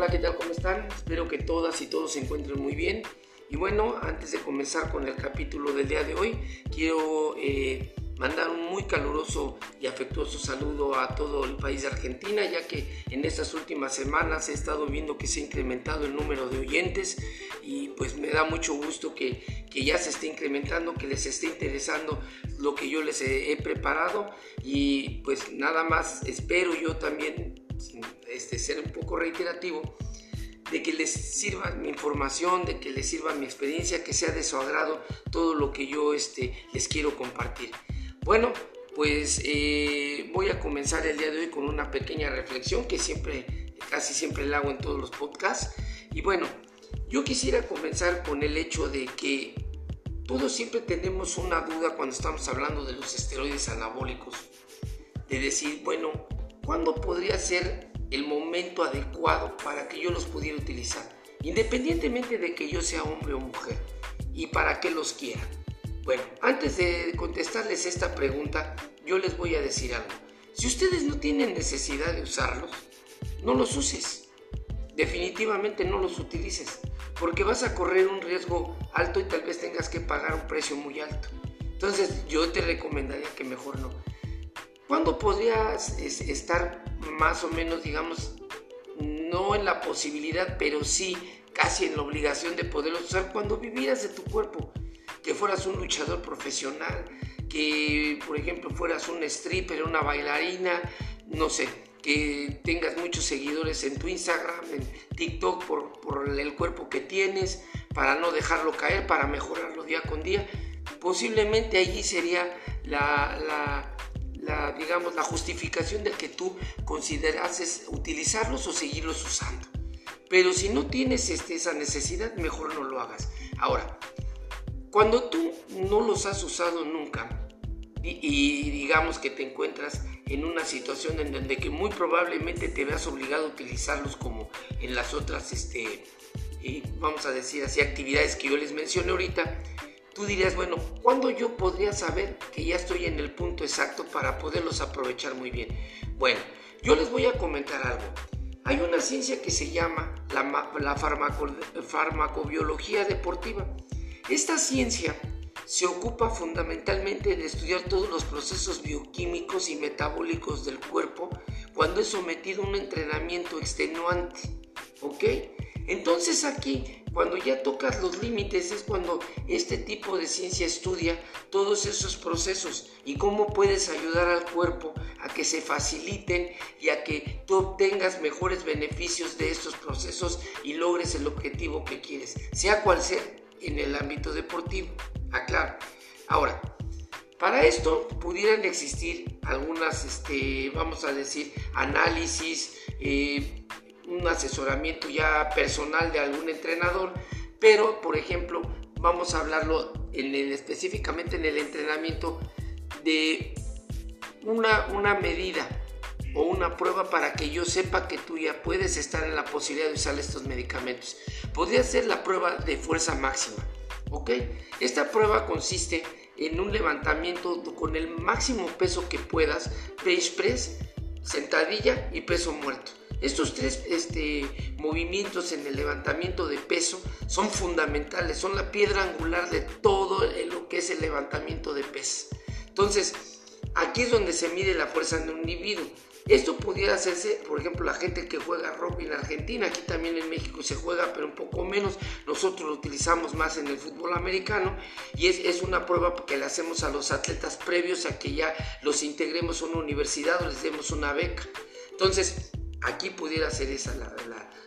Hola, ¿qué tal? ¿Cómo están? Espero que todas y todos se encuentren muy bien. Y bueno, antes de comenzar con el capítulo del día de hoy, quiero eh, mandar un muy caluroso y afectuoso saludo a todo el país de Argentina, ya que en estas últimas semanas he estado viendo que se ha incrementado el número de oyentes y pues me da mucho gusto que, que ya se esté incrementando, que les esté interesando lo que yo les he, he preparado y pues nada más espero yo también este, ser un poco reiterativo, de que les sirva mi información, de que les sirva mi experiencia, que sea de su agrado todo lo que yo este, les quiero compartir. Bueno, pues eh, voy a comenzar el día de hoy con una pequeña reflexión que siempre, casi siempre la hago en todos los podcasts. Y bueno, yo quisiera comenzar con el hecho de que todos siempre tenemos una duda cuando estamos hablando de los esteroides anabólicos, de decir, bueno, ¿cuándo podría ser el momento adecuado para que yo los pudiera utilizar? Independientemente de que yo sea hombre o mujer y para qué los quiera. Bueno, antes de contestarles esta pregunta, yo les voy a decir algo. Si ustedes no tienen necesidad de usarlos, no los uses. Definitivamente no los utilices, porque vas a correr un riesgo alto y tal vez tengas que pagar un precio muy alto. Entonces yo te recomendaría que mejor no. ¿Cuándo podrías estar más o menos, digamos, no en la posibilidad, pero sí casi en la obligación de poderlos usar cuando vivieras de tu cuerpo? Que fueras un luchador profesional, que por ejemplo fueras un stripper, una bailarina, no sé, que tengas muchos seguidores en tu Instagram, en TikTok por, por el cuerpo que tienes, para no dejarlo caer, para mejorarlo día con día. Posiblemente allí sería la, la digamos, la justificación de que tú considerases utilizarlos o seguirlos usando. Pero si no tienes este, esa necesidad, mejor no lo hagas. Ahora, cuando tú no los has usado nunca y, digamos que te encuentras en una situación en donde que muy probablemente te veas obligado a utilizarlos como en las otras, este, eh, vamos a decir así, actividades que yo les mencioné ahorita, tú dirías, bueno, ¿cuándo yo podría saber que ya estoy en el punto exacto para poderlos aprovechar muy bien? Bueno, yo les voy a comentar algo. Hay una ciencia que se llama la, la farmacobiología deportiva. Esta ciencia se ocupa fundamentalmente de estudiar todos los procesos bioquímicos y metabólicos del cuerpo cuando es sometido a un entrenamiento extenuante. ¿Ok? Entonces aquí cuando ya tocas los límites es cuando este tipo de ciencia estudia todos esos procesos y cómo puedes ayudar al cuerpo a que se faciliten y a que tú obtengas mejores beneficios de estos procesos y logres el objetivo que quieres, sea cual sea en el ámbito deportivo. Aclaro. Ahora, para esto pudieran existir algunas, este, vamos a decir, análisis, eh, un asesoramiento ya personal de algún entrenador, pero por ejemplo vamos a hablarlo en el, específicamente en el entrenamiento de una, una medida o una prueba para que yo sepa que tú ya puedes estar en la posibilidad de usar estos medicamentos. Podría ser la prueba de fuerza máxima, ¿ok? Esta prueba consiste en un levantamiento con el máximo peso que puedas, bench press, sentadilla y peso muerto. Estos tres este, movimientos en el levantamiento de peso son fundamentales, son la piedra angular de todo lo que es el levantamiento de peso. Entonces, aquí es donde se mide la fuerza de un individuo. Esto pudiera hacerse, por ejemplo, la gente que juega rugby en Argentina, aquí también en México se juega, pero un poco menos. Nosotros lo utilizamos más en el fútbol americano y es, es una prueba que le hacemos a los atletas previos a que ya los integremos a una universidad o les demos una beca. Entonces, Aquí pudiera ser esa la,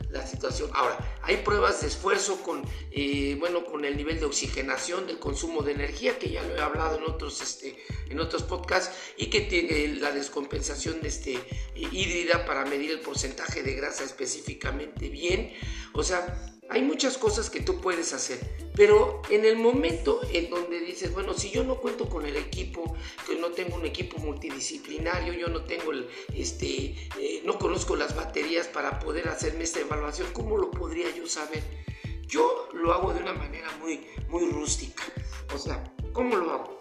la, situación. Ahora, hay pruebas de esfuerzo con, eh, bueno, con el nivel de oxigenación del consumo de energía, que ya lo he hablado en otros, este, en otros podcasts, y que tiene la descompensación de este, híbrida para medir el porcentaje de grasa específicamente bien. O sea, hay muchas cosas que tú puedes hacer, pero en el momento en donde dices, bueno, si yo no cuento con el equipo, que no tengo un equipo multidisciplinario, yo no tengo el, este, eh, no conozco las baterías para poder hacerme esta evaluación, ¿cómo lo podría yo saber? Yo lo hago de una manera muy, muy rústica. O sea, ¿cómo lo hago?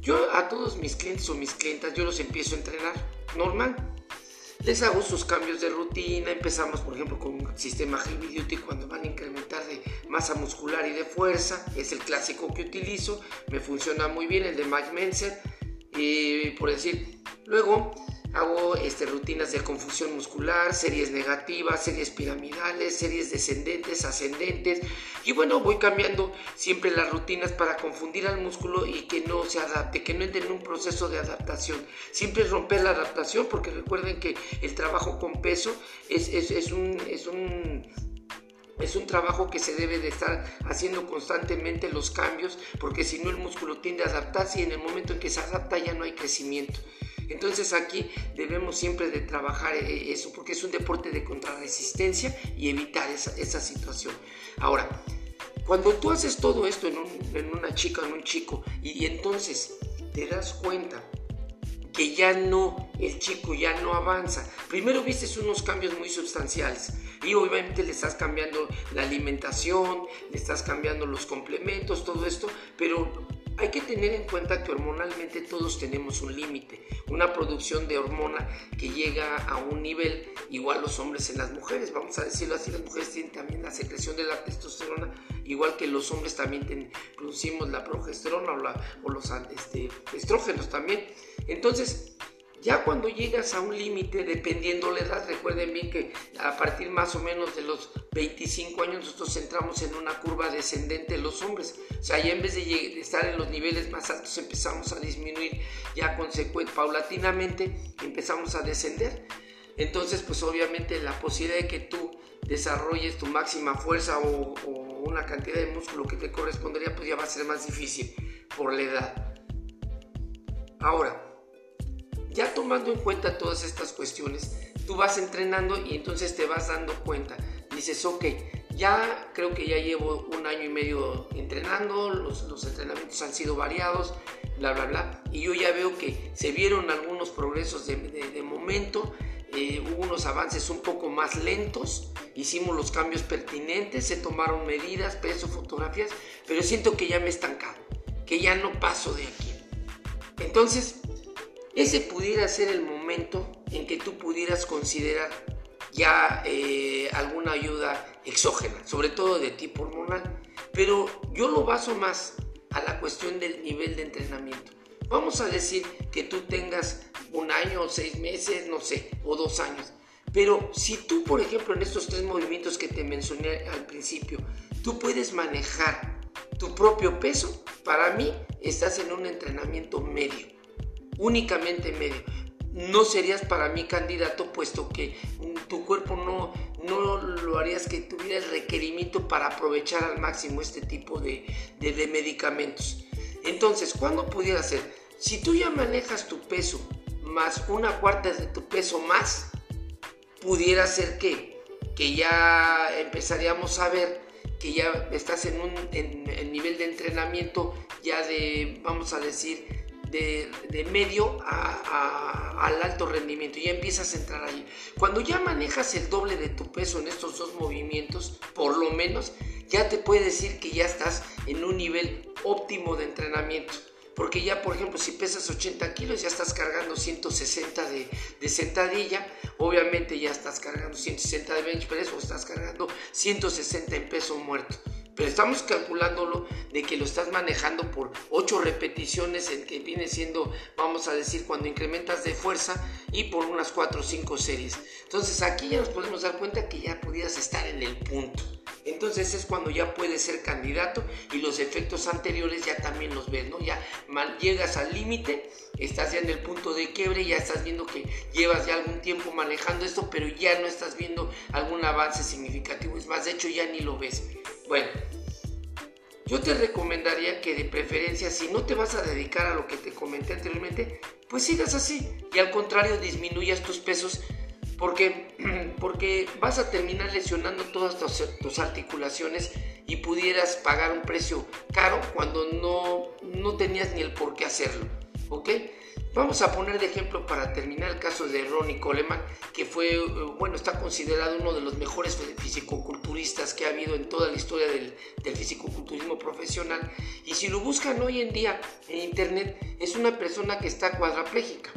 Yo a todos mis clientes o mis clientas, yo los empiezo a entrenar normal les hago sus cambios de rutina. Empezamos, por ejemplo, con un sistema Heavy Duty cuando van a incrementar de masa muscular y de fuerza. Es el clásico que utilizo. Me funciona muy bien el de Mike Menzer. Y por decir, luego hago este, rutinas de confusión muscular, series negativas, series piramidales, series descendentes, ascendentes. Y bueno, voy cambiando siempre las rutinas para confundir al músculo y que no se adapte, que no entre en un proceso de adaptación. Siempre romper la adaptación porque recuerden que el trabajo con peso es, es, un, es un es un trabajo que se debe de estar haciendo constantemente los cambios porque si no el músculo tiende a adaptarse y en el momento en que se adapta ya no hay crecimiento. Entonces aquí debemos siempre de trabajar eh, eso porque es un deporte de contrarresistencia y evitar esa, situación. Ahora, cuando tú haces todo esto en, una chica, en un chico, y, y entonces te das cuenta que ya no, el chico ya no avanza. Primero viste unos cambios muy sustanciales y obviamente le estás cambiando la alimentación, le estás cambiando los complementos, todo esto, pero hay que tener en cuenta que hormonalmente todos tenemos un límite, una producción de hormona que llega a un nivel igual los hombres en las mujeres, vamos a decirlo así, las mujeres tienen también la secreción de la testosterona, igual que los hombres también producimos la progesterona o, los este, estrógenos también. Entonces, ya cuando llegas a un límite, dependiendo la edad, recuerden bien que a partir más o menos de los 25 años nosotros entramos en una curva descendente los hombres. O sea, ya en vez de estar en los niveles más altos empezamos a disminuir ya consecuente, paulatinamente empezamos a descender. Entonces, pues obviamente la posibilidad de que tú desarrolles tu máxima fuerza o, o una cantidad de músculo que te correspondería, pues ya va a ser más difícil por la edad. Ahora, ya tomando en cuenta todas estas cuestiones, tú vas entrenando y entonces te vas dando cuenta. Dices, ok, ya creo que ya llevo un año y medio entrenando, los, entrenamientos han sido variados, bla, bla, bla. Y yo ya veo que se vieron algunos progresos de, momento, eh, hubo unos avances un poco más lentos, hicimos los cambios pertinentes, se tomaron medidas, peso, fotografías, pero siento que ya me he estancado, que ya no paso de aquí. Entonces, ese pudiera ser el momento en que tú pudieras considerar ya eh, alguna ayuda exógena, sobre todo de tipo hormonal. Pero yo lo baso más a la cuestión del nivel de entrenamiento. Vamos a decir que tú tengas un año, o seis meses, no sé, o dos años. Pero si tú, por ejemplo, en estos tres movimientos que te mencioné al principio, tú puedes manejar tu propio peso, para mí estás en un entrenamiento medio únicamente medio. No serías para mí candidato puesto que tu cuerpo no, no lo harías que tuvieras requerimiento para aprovechar al máximo este tipo de, de, medicamentos. Entonces, ¿cuándo pudiera ser? Si tú ya manejas tu peso más una cuarta de tu peso más, pudiera ser que, que ya empezaríamos a ver que ya estás en un en nivel de entrenamiento ya de, vamos a decir, de, medio al alto rendimiento, ya empiezas a entrar ahí. Cuando ya manejas el doble de tu peso en estos dos movimientos, por lo menos, ya te puede decir que ya estás en un nivel óptimo de entrenamiento. Porque ya, por ejemplo, si pesas 80 kilos, ya estás cargando 160 de, de sentadilla. Obviamente ya estás cargando 160 de bench press o estás cargando 160 en peso muerto pero estamos calculándolo de que lo estás manejando por 8 repeticiones, en que viene siendo, vamos a decir, cuando incrementas de fuerza y por unas 4 o 5 series. Entonces aquí ya nos podemos dar cuenta que ya pudieras estar en el punto. Entonces es cuando ya puedes ser candidato y los efectos anteriores ya también los ves, ¿no? Ya mal, llegas al límite, estás ya en el punto de quiebre, ya estás viendo que llevas ya algún tiempo manejando esto, pero ya no estás viendo algún avance significativo. Es más, de hecho ya ni lo ves. Bueno, yo te recomendaría que de preferencia, si no te vas a dedicar a lo que te comenté anteriormente, pues sigas así y al contrario disminuyas tus pesos porque, porque vas a terminar lesionando todas tus, articulaciones y pudieras pagar un precio caro cuando no, no tenías ni el por qué hacerlo. ¿Ok? Vamos a poner de ejemplo para terminar el caso de Ronnie Coleman, que fue, eh, bueno, está considerado uno de los mejores fisicoculturistas que ha habido en toda la historia del, del fisicoculturismo profesional. Y si lo buscan hoy en día en internet, es una persona que está cuadraplégica.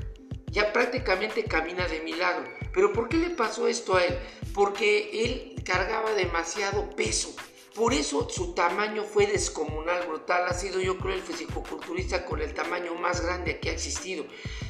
ya prácticamente camina de milagro. Pero ¿por qué le pasó esto a él? Porque él cargaba demasiado peso. Por eso su tamaño fue descomunal, brutal. Ha sido yo creo el fisicoculturista con el tamaño más grande que ha existido.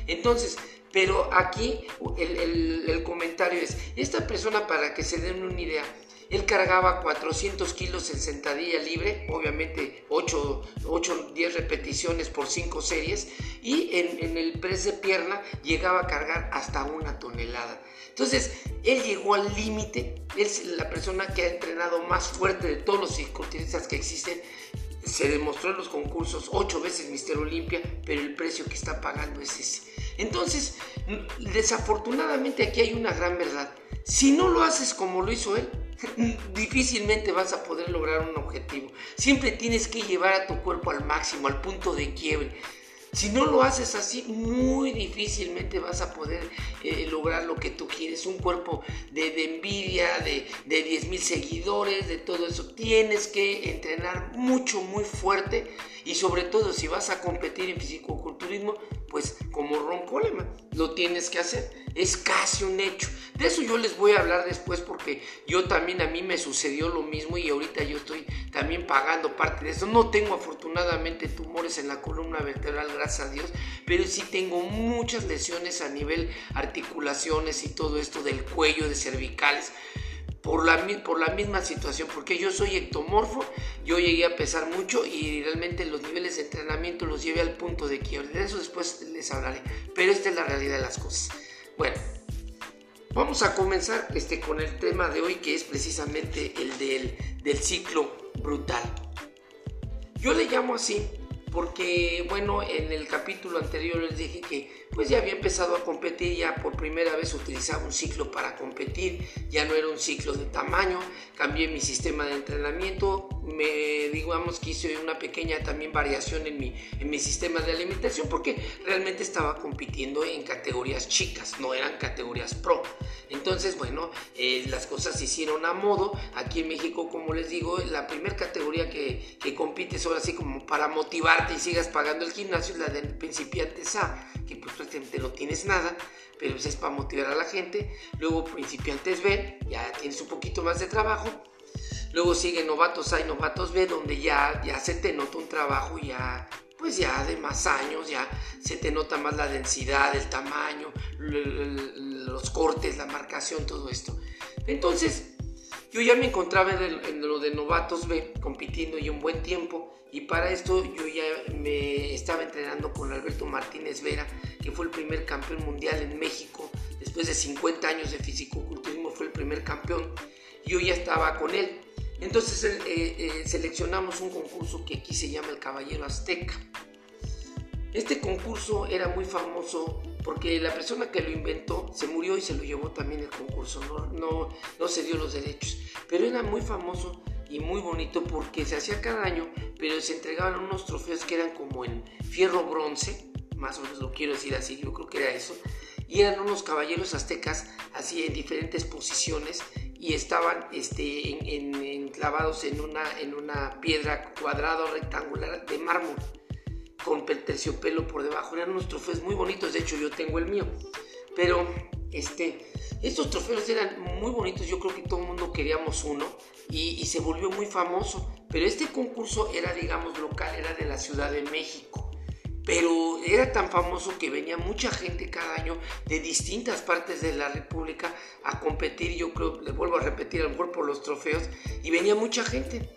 Entonces, pero aquí el, el comentario es, esta persona para que se den una idea, él cargaba 400 kilos en sentadilla libre, obviamente 8 o 10 repeticiones por 5 series, y en, el press de pierna llegaba a cargar hasta una tonelada. Entonces, él llegó al límite, es la persona que ha entrenado más fuerte de todos los circuitistas que existen, se demostró en los concursos ocho veces Mister Olimpia, pero el precio que está pagando es ese. Entonces, desafortunadamente aquí hay una gran verdad. Si no lo haces como lo hizo él, difícilmente vas a poder lograr un objetivo. Siempre tienes que llevar a tu cuerpo al máximo, al punto de quiebre. Si no lo haces así, muy difícilmente vas a poder eh, lograr lo que tú quieres. Un cuerpo de, envidia, de, de 10 mil seguidores, de todo eso. Tienes que entrenar mucho, muy fuerte. Y sobre todo, si vas a competir en fisicoculturismo, pues como Ron Coleman, lo tienes que hacer. Es casi un hecho. De eso yo les voy a hablar después porque yo también a mí me sucedió lo mismo y ahorita yo estoy también pagando parte de eso. No tengo afortunadamente tumores en la columna vertebral, gracias a Dios, pero sí tengo muchas lesiones a nivel articulaciones y todo esto del cuello, de cervicales por la, por la misma situación, porque yo soy ectomorfo, yo llegué a pesar mucho y realmente los niveles de entrenamiento los llevé al punto de quiebre. De eso después les hablaré, pero esta es la realidad de las cosas. Bueno, vamos a comenzar este, con el tema de hoy que es precisamente el del, del ciclo brutal. Yo le llamo así porque bueno, en el capítulo anterior les dije que pues ya había empezado a competir, ya por primera vez utilizaba un ciclo para competir, ya no era un ciclo de tamaño, cambié mi sistema de entrenamiento, me digamos que hice una pequeña también variación en mi, en mi sistema de alimentación porque realmente estaba compitiendo en categorías chicas, no eran categorías pro. Entonces, bueno, eh, las cosas se hicieron a modo. Aquí en México, como les digo, la primera categoría que, que compites ahora así como para motivarte y sigas pagando el gimnasio es la del principiantes A, que pues prácticamente no tienes nada, pero pues, es para motivar a la gente. Luego principiantes B, ya tienes un poquito más de trabajo Luego sigue novatos A y novatos B, donde ya, ya se te nota un trabajo ya, pues ya de más años, ya se te nota más la densidad, el tamaño, los cortes, la marcación, todo esto. Entonces, yo ya me encontraba en, lo de novatos B, compitiendo y un buen tiempo. Y para esto yo ya me estaba entrenando con Alberto Martínez Vera, que fue el primer campeón mundial en México. Después de 50 años de fisicoculturismo fue el primer campeón. Yo ya estaba con él. Entonces eh, eh, seleccionamos un concurso que aquí se llama el Caballero Azteca. Este concurso era muy famoso porque la persona que lo inventó se murió y se lo llevó también el concurso, no, no, no se dio los derechos, pero era muy famoso y muy bonito porque se hacía cada año, pero se entregaban unos trofeos que eran como en fierro bronce, más o menos lo quiero decir así, yo creo que era eso, y eran unos caballeros aztecas así en diferentes posiciones y estaban este, enclavados en una, en una piedra cuadrada o rectangular de mármol con terciopelo por debajo. Eran unos trofeos muy bonitos, de hecho yo tengo el mío. Pero este, estos trofeos eran muy bonitos, yo creo que todo el mundo queríamos uno y, y se volvió muy famoso. Pero este concurso era, digamos, local, era de la Ciudad de México pero era tan famoso que venía mucha gente cada año de distintas partes de la República a competir, yo creo, le vuelvo a repetir, a lo mejor por los trofeos, y venía mucha gente.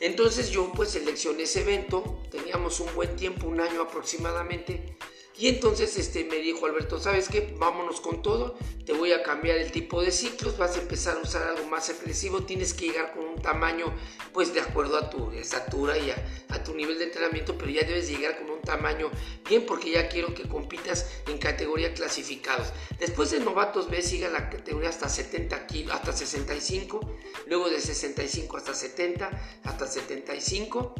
Entonces yo pues seleccioné ese evento, teníamos un buen tiempo, un año aproximadamente, y entonces este, me dijo Alberto, ¿sabes qué? Vámonos con todo, te voy a cambiar el tipo de ciclos, vas a empezar a usar algo más agresivo, tienes que llegar con un tamaño pues de acuerdo a tu estatura y a, tu nivel de entrenamiento, pero ya debes llegar con un tamaño bien porque ya quiero que compitas en categoría clasificados. Después de novatos B sigue la categoría hasta 70 kilos, hasta 65, luego de 65 hasta 70, hasta 75,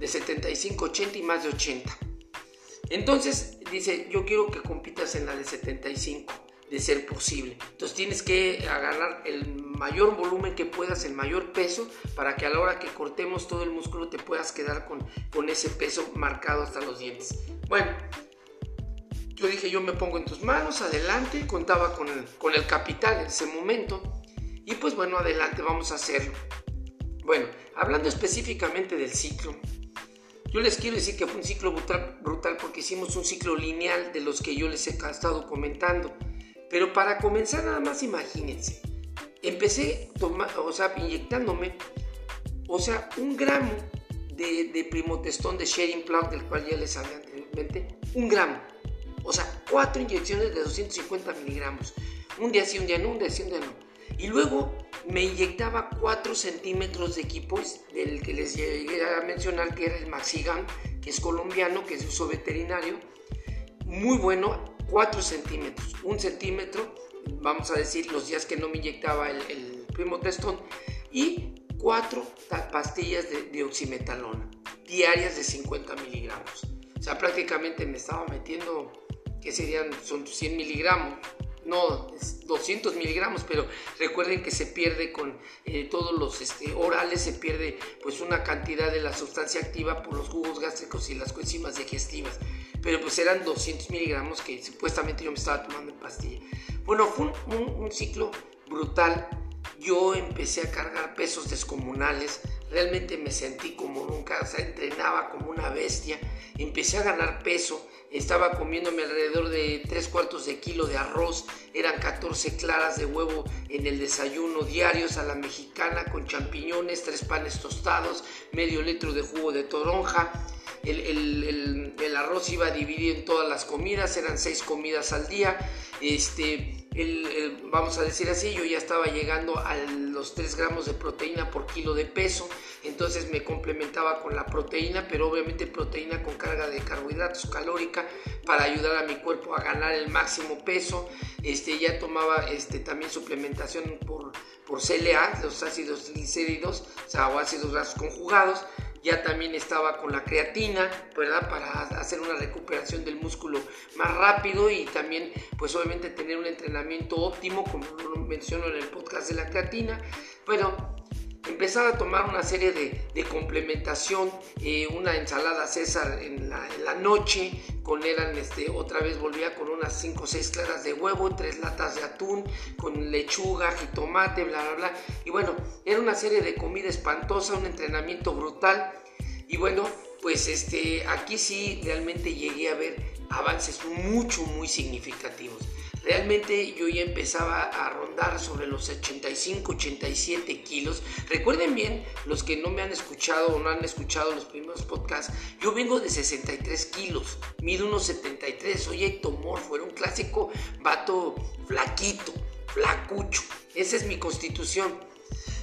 de 75 80 y más de 80. Entonces dice, yo quiero que compitas en la de 75, de ser posible. Entonces tienes que agarrar el mayor volumen que puedas, el mayor peso, para que a la hora que cortemos todo el músculo te puedas quedar con, con ese peso marcado hasta los dientes. Bueno, yo dije, yo me pongo en tus manos, adelante, contaba con el, con el capital en ese momento. Y pues bueno, adelante, vamos a hacerlo. Bueno, hablando específicamente del ciclo, yo les quiero decir que fue un ciclo brutal, brutal porque hicimos un ciclo lineal de los que yo les he estado comentando. Pero para comenzar nada más imagínense, empecé o sea, inyectándome, o sea, un gramo de, de primotestón de sharing plug del cual ya les hablé anteriormente, un gramo. O sea, cuatro inyecciones de 250 miligramos. Un día sí, un día no, un día sí, un día no. Y luego me inyectaba 4 centímetros de equipo, del que les llegué a mencionar, que era el Maxigan, que es colombiano, que es de uso veterinario. Muy bueno, 4 centímetros. Un centímetro, vamos a decir, los días que no me inyectaba el, primo testón. Y 4 pastillas de dioximetalona, diarias de 50 miligramos. O sea, prácticamente me estaba metiendo que serían, son 100 miligramos, no 200 miligramos, pero recuerden que se pierde con eh, todos los este, orales, se pierde pues una cantidad de la sustancia activa por los jugos gástricos y las coenzimas digestivas. Pero pues eran 200 miligramos que supuestamente yo me estaba tomando en pastilla. Bueno, fue un, un ciclo brutal. Yo empecé a cargar pesos descomunales, realmente me sentí como nunca, o sea, entrenaba como una bestia, empecé a ganar peso, estaba comiéndome alrededor de 3 cuartos de kilo de arroz, eran 14 claras de huevo en el desayuno diarios a la mexicana con champiñones, 3 panes tostados, medio litro de jugo de toronja. El, el, el, arroz iba dividido en todas las comidas, eran 6 comidas al día. Este, vamos a decir así, yo ya estaba llegando a los 3 gramos de proteína por kilo de peso, entonces me complementaba con la proteína, pero obviamente proteína con carga de carbohidratos calórica para ayudar a mi cuerpo a ganar el máximo peso. Este, ya tomaba este, también suplementación por, por CLA, los ácidos glicéridos, o sea, o ácidos grasos conjugados ya también estaba con la creatina, ¿verdad? Para hacer una recuperación del músculo más rápido y también, pues obviamente tener un entrenamiento óptimo, como lo menciono en el podcast de la creatina. Bueno, empezaba a tomar una serie de, complementación, eh, una ensalada César en la, noche, con eran, este, otra vez volvía con unas 5 o 6 claras de huevo, tres latas de atún, con lechuga, jitomate, bla, bla, bla. Y bueno, era una serie de comida espantosa, un entrenamiento brutal. Y bueno, pues este, aquí sí realmente llegué a ver avances mucho, muy significativos. Realmente yo ya empezaba a rondar sobre los 85, 87 kilos. Recuerden bien, los que no me han escuchado o no han escuchado los primeros podcasts, yo vengo de 63 kilos, mido unos 73, soy ectomorfo, era un clásico vato flaquito, flacucho. Esa es mi constitución.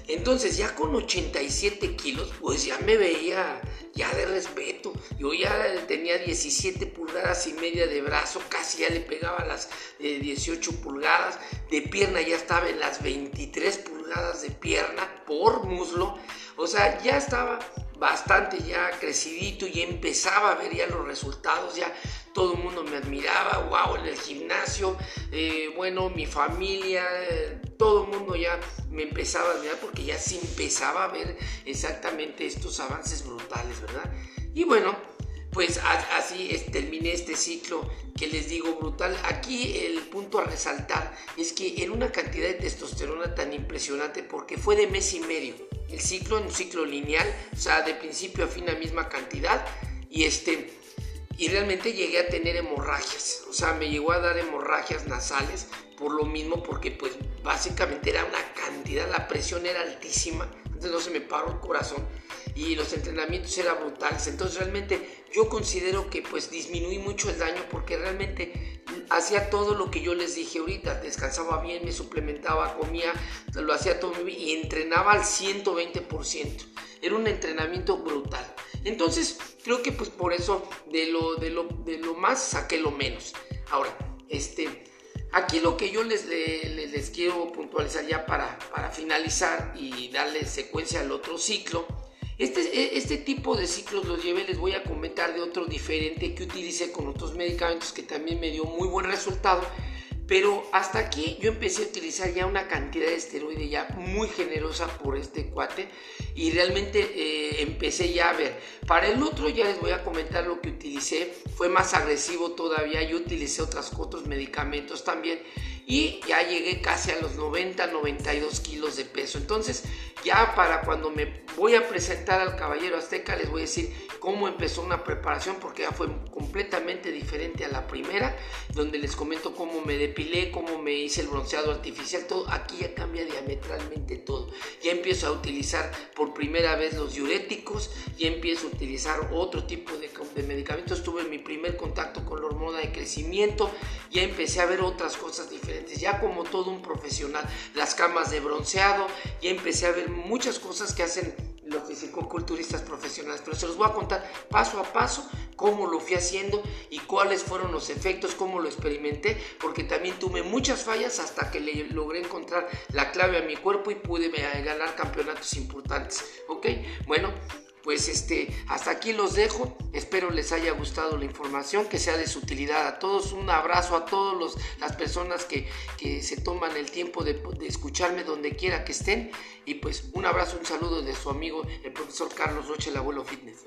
Entonces ya con 87 kilos, pues ya me veía ya de respeto. Yo ya tenía 17 pulgadas y media de brazo, casi ya le pegaba las 18 eh, pulgadas. De pierna ya estaba en las 23 pulgadas de pierna por muslo. O sea, ya estaba bastante ya crecidito y empezaba a ver ya los resultados, ya todo el mundo me admiraba, wow, en el gimnasio, eh, bueno, mi familia, eh, todo el mundo ya me empezaba a admirar porque ya se empezaba a ver exactamente estos avances brutales, ¿verdad? Y bueno, pues así terminé este ciclo que les digo brutal. Aquí el punto a resaltar es que era una cantidad de testosterona tan impresionante porque fue de mes y medio. El ciclo en un ciclo lineal, o sea, de principio a fin la misma cantidad. Y este, y realmente llegué a tener hemorragias, o sea, me llegó a dar hemorragias nasales por lo mismo, porque pues básicamente era una cantidad, la presión era altísima, entonces no se me paró el corazón y los entrenamientos eran brutales, entonces realmente yo considero que pues disminuí mucho el daño porque realmente hacía todo lo que yo les dije ahorita, descansaba bien, me suplementaba, comía, lo hacía todo y entrenaba al 120%, era un entrenamiento brutal. Entonces, creo que pues por eso de lo, de lo, de lo más saqué lo menos. Ahora, este, aquí lo que yo les, les, quiero puntualizar ya para, para finalizar y darle secuencia al otro ciclo. Este, este tipo de ciclos los llevé, les voy a comentar de otro diferente que utilicé con otros medicamentos que también me dio muy buen resultado. Pero hasta aquí yo empecé a utilizar ya una cantidad de esteroide ya muy generosa por este cuate y realmente eh, empecé ya a ver. Para el otro ya les voy a comentar lo que utilicé, fue más agresivo todavía, yo utilicé otras, otros medicamentos también y ya llegué casi a los 90, 92 kilos de peso. Entonces ya para cuando me voy a presentar al Caballero Azteca les voy a decir cómo empezó una preparación porque ya fue completamente diferente a la primera, donde les comento cómo me depilé, cómo me hice el bronceado artificial, todo aquí ya cambia diametralmente todo. Ya empiezo a utilizar por primera vez los diuréticos, ya empiezo a utilizar otro tipo de, de medicamentos, tuve mi primer contacto con la hormona de crecimiento, ya empecé a ver otras cosas diferentes, ya como todo un profesional, las camas de bronceado, ya empecé a ver muchas cosas que hacen los fisicoculturistas profesionales, pero se los voy a contar paso a paso cómo lo fui haciendo y cuáles fueron los efectos, cómo lo experimenté, porque también tuve muchas fallas hasta que le logré encontrar la clave a mi cuerpo y pude ganar campeonatos importantes, ¿ok? Bueno, pues este, hasta aquí los dejo. Espero les haya gustado la información, que sea de su utilidad a todos. Un abrazo a todas las personas que, se toman el tiempo de, de, escucharme donde quiera que estén. Y pues un abrazo, un saludo de su amigo, el profesor Carlos Roche, el abuelo fitness.